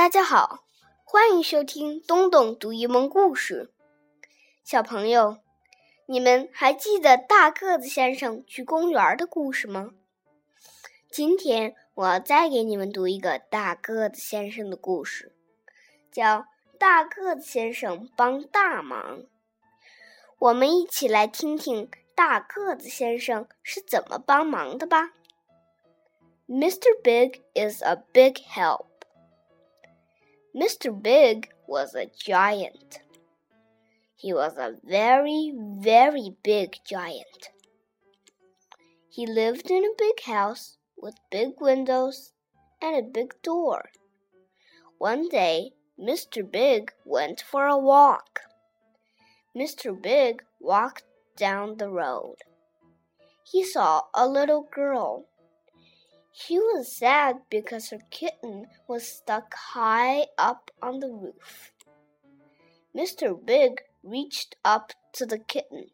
大家好，欢迎收听东东读一梦故事。小朋友，你们还记得大个子先生去公园的故事吗？今天我要再给你们读一个大个子先生的故事，叫《大个子先生帮大忙》。我们一起来听听大个子先生是怎么帮忙的吧。Mr. Big is a big help. Mr. Big was a giant. He was a very, very big giant. He lived in a big house with big windows and a big door. One day, Mr. Big went for a walk. Mr. Big walked down the road. He saw a little girl she was sad because her kitten was stuck high up on the roof. Mr. Big reached up to the kitten.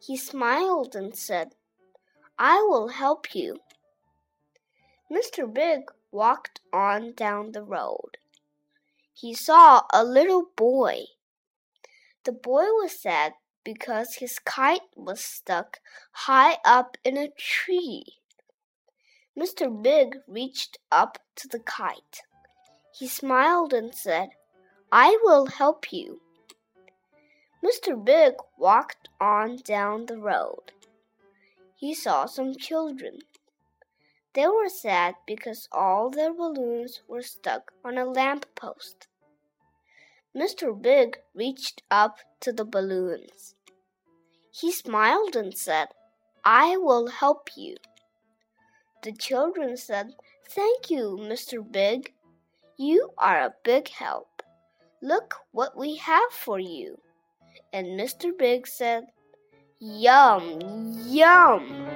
He smiled and said, I will help you. Mr. Big walked on down the road. He saw a little boy. The boy was sad because his kite was stuck high up in a tree. Mr. Big reached up to the kite. He smiled and said, I will help you. Mr. Big walked on down the road. He saw some children. They were sad because all their balloons were stuck on a lamp post. Mr. Big reached up to the balloons. He smiled and said, I will help you. The children said, Thank you, Mr. Big. You are a big help. Look what we have for you. And Mr. Big said, Yum, yum.